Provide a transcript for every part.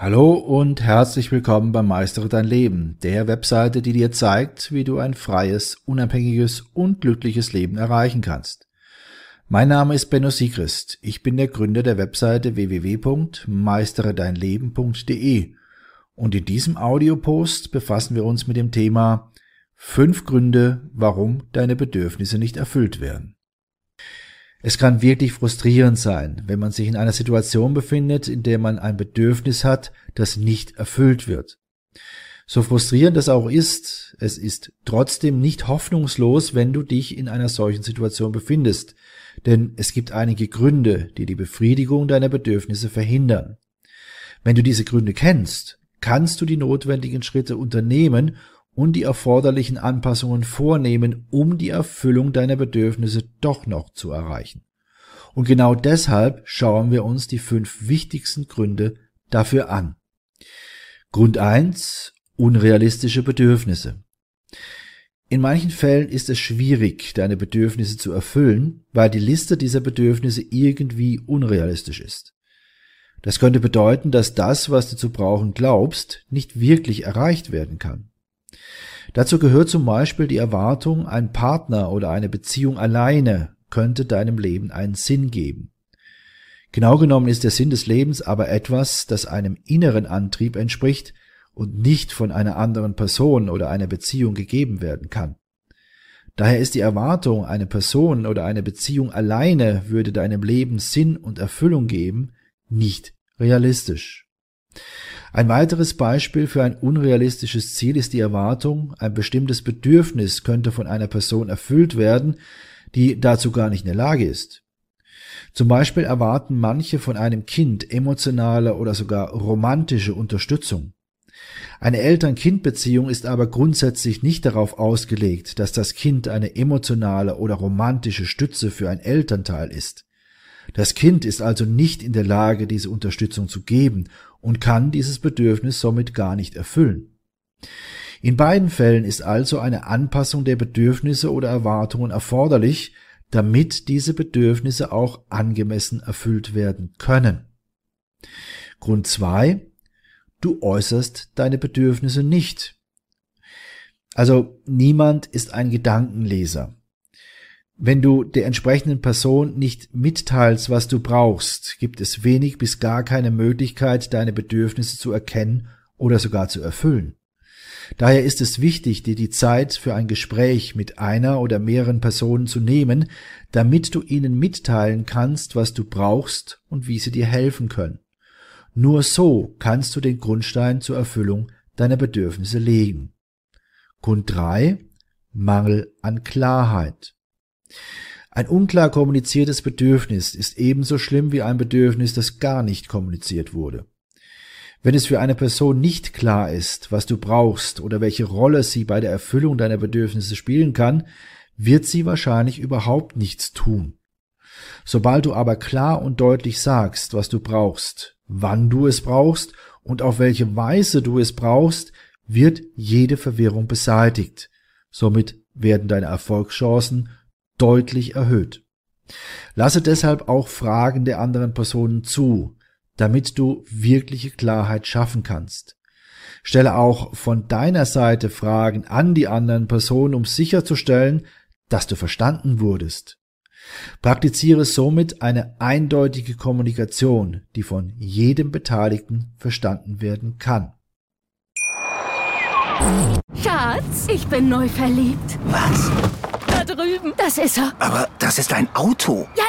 Hallo und herzlich willkommen beim Meistere dein Leben, der Webseite, die dir zeigt, wie du ein freies, unabhängiges und glückliches Leben erreichen kannst. Mein Name ist Benno Siegrist. Ich bin der Gründer der Webseite www.meisteredeinleben.de und in diesem Audiopost befassen wir uns mit dem Thema fünf Gründe, warum deine Bedürfnisse nicht erfüllt werden. Es kann wirklich frustrierend sein, wenn man sich in einer Situation befindet, in der man ein Bedürfnis hat, das nicht erfüllt wird. So frustrierend das auch ist, es ist trotzdem nicht hoffnungslos, wenn du dich in einer solchen Situation befindest, denn es gibt einige Gründe, die die Befriedigung deiner Bedürfnisse verhindern. Wenn du diese Gründe kennst, kannst du die notwendigen Schritte unternehmen und die erforderlichen Anpassungen vornehmen, um die Erfüllung deiner Bedürfnisse doch noch zu erreichen. Und genau deshalb schauen wir uns die fünf wichtigsten Gründe dafür an. Grund eins: Unrealistische Bedürfnisse. In manchen Fällen ist es schwierig, deine Bedürfnisse zu erfüllen, weil die Liste dieser Bedürfnisse irgendwie unrealistisch ist. Das könnte bedeuten, dass das, was du zu brauchen glaubst, nicht wirklich erreicht werden kann. Dazu gehört zum Beispiel die Erwartung, ein Partner oder eine Beziehung alleine könnte deinem Leben einen Sinn geben. Genau genommen ist der Sinn des Lebens aber etwas, das einem inneren Antrieb entspricht und nicht von einer anderen Person oder einer Beziehung gegeben werden kann. Daher ist die Erwartung, eine Person oder eine Beziehung alleine würde deinem Leben Sinn und Erfüllung geben, nicht realistisch. Ein weiteres Beispiel für ein unrealistisches Ziel ist die Erwartung, ein bestimmtes Bedürfnis könnte von einer Person erfüllt werden, die dazu gar nicht in der Lage ist. Zum Beispiel erwarten manche von einem Kind emotionale oder sogar romantische Unterstützung. Eine Eltern-Kind-Beziehung ist aber grundsätzlich nicht darauf ausgelegt, dass das Kind eine emotionale oder romantische Stütze für ein Elternteil ist. Das Kind ist also nicht in der Lage, diese Unterstützung zu geben und kann dieses Bedürfnis somit gar nicht erfüllen. In beiden Fällen ist also eine Anpassung der Bedürfnisse oder Erwartungen erforderlich, damit diese Bedürfnisse auch angemessen erfüllt werden können. Grund zwei: Du äußerst deine Bedürfnisse nicht. Also niemand ist ein Gedankenleser. Wenn du der entsprechenden Person nicht mitteilst, was du brauchst, gibt es wenig bis gar keine Möglichkeit, deine Bedürfnisse zu erkennen oder sogar zu erfüllen. Daher ist es wichtig, dir die Zeit für ein Gespräch mit einer oder mehreren Personen zu nehmen, damit du ihnen mitteilen kannst, was du brauchst und wie sie dir helfen können. Nur so kannst du den Grundstein zur Erfüllung deiner Bedürfnisse legen. Grund drei: Mangel an Klarheit. Ein unklar kommuniziertes Bedürfnis ist ebenso schlimm wie ein Bedürfnis, das gar nicht kommuniziert wurde. Wenn es für eine Person nicht klar ist, was du brauchst oder welche Rolle sie bei der Erfüllung deiner Bedürfnisse spielen kann, wird sie wahrscheinlich überhaupt nichts tun. Sobald du aber klar und deutlich sagst, was du brauchst, wann du es brauchst und auf welche Weise du es brauchst, wird jede Verwirrung beseitigt. Somit werden deine Erfolgschancen deutlich erhöht. Lasse deshalb auch Fragen der anderen Personen zu, damit du wirkliche Klarheit schaffen kannst. Stelle auch von deiner Seite Fragen an die anderen Personen, um sicherzustellen, dass du verstanden wurdest. Praktiziere somit eine eindeutige Kommunikation, die von jedem Beteiligten verstanden werden kann. Schatz, ich bin neu verliebt. Was? Drüben. Das ist er. Aber das ist ein Auto. Ja,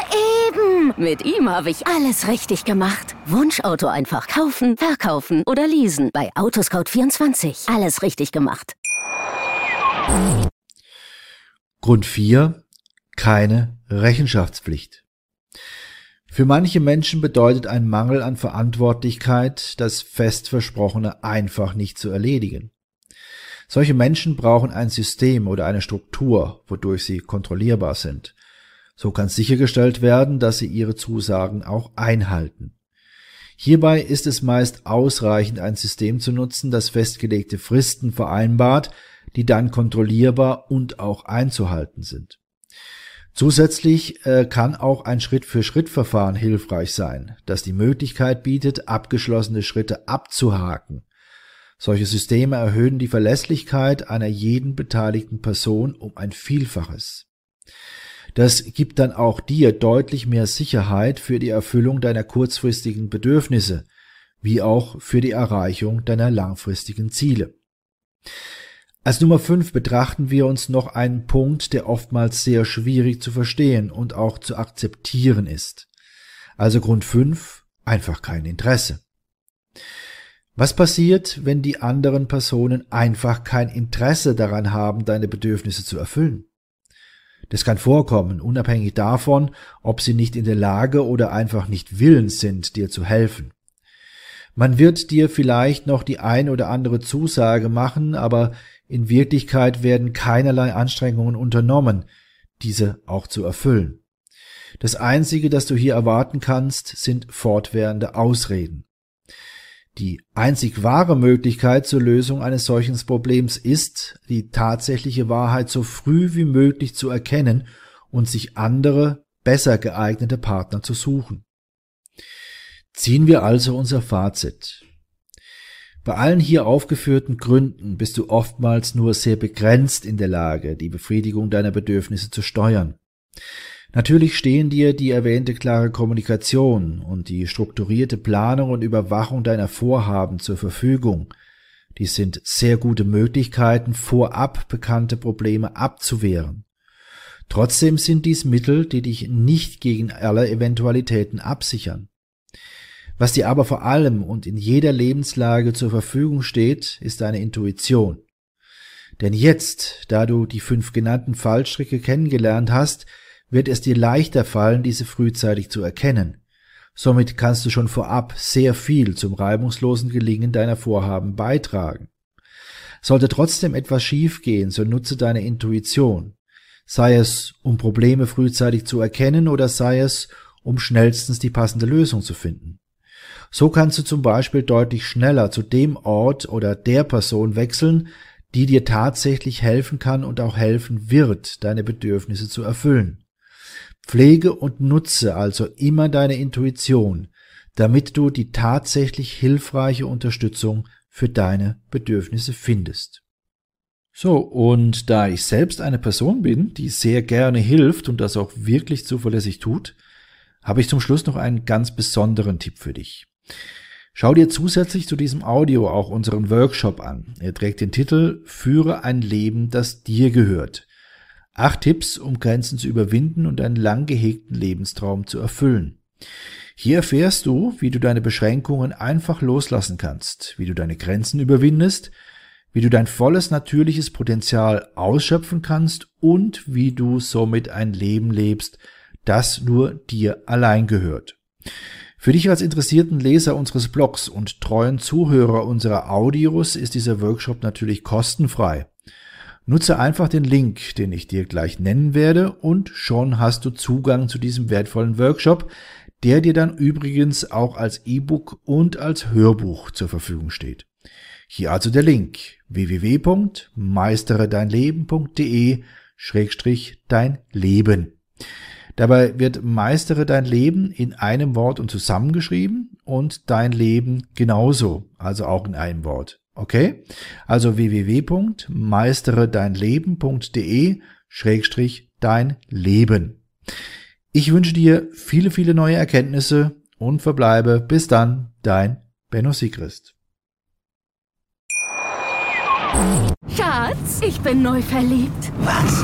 eben. Mit ihm habe ich alles richtig gemacht. Wunschauto einfach kaufen, verkaufen oder leasen. Bei Autoscout24. Alles richtig gemacht. Grund 4. Keine Rechenschaftspflicht. Für manche Menschen bedeutet ein Mangel an Verantwortlichkeit, das fest Versprochene einfach nicht zu erledigen. Solche Menschen brauchen ein System oder eine Struktur, wodurch sie kontrollierbar sind. So kann sichergestellt werden, dass sie ihre Zusagen auch einhalten. Hierbei ist es meist ausreichend, ein System zu nutzen, das festgelegte Fristen vereinbart, die dann kontrollierbar und auch einzuhalten sind. Zusätzlich äh, kann auch ein Schritt-für-Schritt-Verfahren hilfreich sein, das die Möglichkeit bietet, abgeschlossene Schritte abzuhaken. Solche Systeme erhöhen die Verlässlichkeit einer jeden beteiligten Person um ein Vielfaches. Das gibt dann auch dir deutlich mehr Sicherheit für die Erfüllung deiner kurzfristigen Bedürfnisse, wie auch für die Erreichung deiner langfristigen Ziele. Als Nummer 5 betrachten wir uns noch einen Punkt, der oftmals sehr schwierig zu verstehen und auch zu akzeptieren ist. Also Grund 5, einfach kein Interesse. Was passiert, wenn die anderen Personen einfach kein Interesse daran haben, deine Bedürfnisse zu erfüllen? Das kann vorkommen, unabhängig davon, ob sie nicht in der Lage oder einfach nicht willens sind, dir zu helfen. Man wird dir vielleicht noch die ein oder andere Zusage machen, aber in Wirklichkeit werden keinerlei Anstrengungen unternommen, diese auch zu erfüllen. Das Einzige, das du hier erwarten kannst, sind fortwährende Ausreden. Die einzig wahre Möglichkeit zur Lösung eines solchen Problems ist, die tatsächliche Wahrheit so früh wie möglich zu erkennen und sich andere, besser geeignete Partner zu suchen. Ziehen wir also unser Fazit. Bei allen hier aufgeführten Gründen bist du oftmals nur sehr begrenzt in der Lage, die Befriedigung deiner Bedürfnisse zu steuern. Natürlich stehen dir die erwähnte klare Kommunikation und die strukturierte Planung und Überwachung deiner Vorhaben zur Verfügung. Dies sind sehr gute Möglichkeiten, vorab bekannte Probleme abzuwehren. Trotzdem sind dies Mittel, die dich nicht gegen alle Eventualitäten absichern. Was dir aber vor allem und in jeder Lebenslage zur Verfügung steht, ist deine Intuition. Denn jetzt, da du die fünf genannten Fallstricke kennengelernt hast, wird es dir leichter fallen, diese frühzeitig zu erkennen. Somit kannst du schon vorab sehr viel zum reibungslosen Gelingen deiner Vorhaben beitragen. Sollte trotzdem etwas schiefgehen, so nutze deine Intuition, sei es um Probleme frühzeitig zu erkennen oder sei es um schnellstens die passende Lösung zu finden. So kannst du zum Beispiel deutlich schneller zu dem Ort oder der Person wechseln, die dir tatsächlich helfen kann und auch helfen wird, deine Bedürfnisse zu erfüllen. Pflege und nutze also immer deine Intuition, damit du die tatsächlich hilfreiche Unterstützung für deine Bedürfnisse findest. So, und da ich selbst eine Person bin, die sehr gerne hilft und das auch wirklich zuverlässig tut, habe ich zum Schluss noch einen ganz besonderen Tipp für dich. Schau dir zusätzlich zu diesem Audio auch unseren Workshop an. Er trägt den Titel Führe ein Leben, das dir gehört. Acht Tipps, um Grenzen zu überwinden und einen lang gehegten Lebenstraum zu erfüllen. Hier erfährst du, wie du deine Beschränkungen einfach loslassen kannst, wie du deine Grenzen überwindest, wie du dein volles natürliches Potenzial ausschöpfen kannst und wie du somit ein Leben lebst, das nur dir allein gehört. Für dich als interessierten Leser unseres Blogs und treuen Zuhörer unserer Audios ist dieser Workshop natürlich kostenfrei. Nutze einfach den Link, den ich dir gleich nennen werde, und schon hast du Zugang zu diesem wertvollen Workshop, der dir dann übrigens auch als E-Book und als Hörbuch zur Verfügung steht. Hier also der Link www.meisteredeinleben.de Schrägstrich dein Leben. Dabei wird meistere dein Leben in einem Wort und zusammengeschrieben und dein Leben genauso, also auch in einem Wort. Okay? Also www.meisteredeinleben.de Schrägstrich dein Leben. Ich wünsche dir viele, viele neue Erkenntnisse und verbleibe bis dann, dein Benno Sigrist. Schatz, ich bin neu verliebt. Was?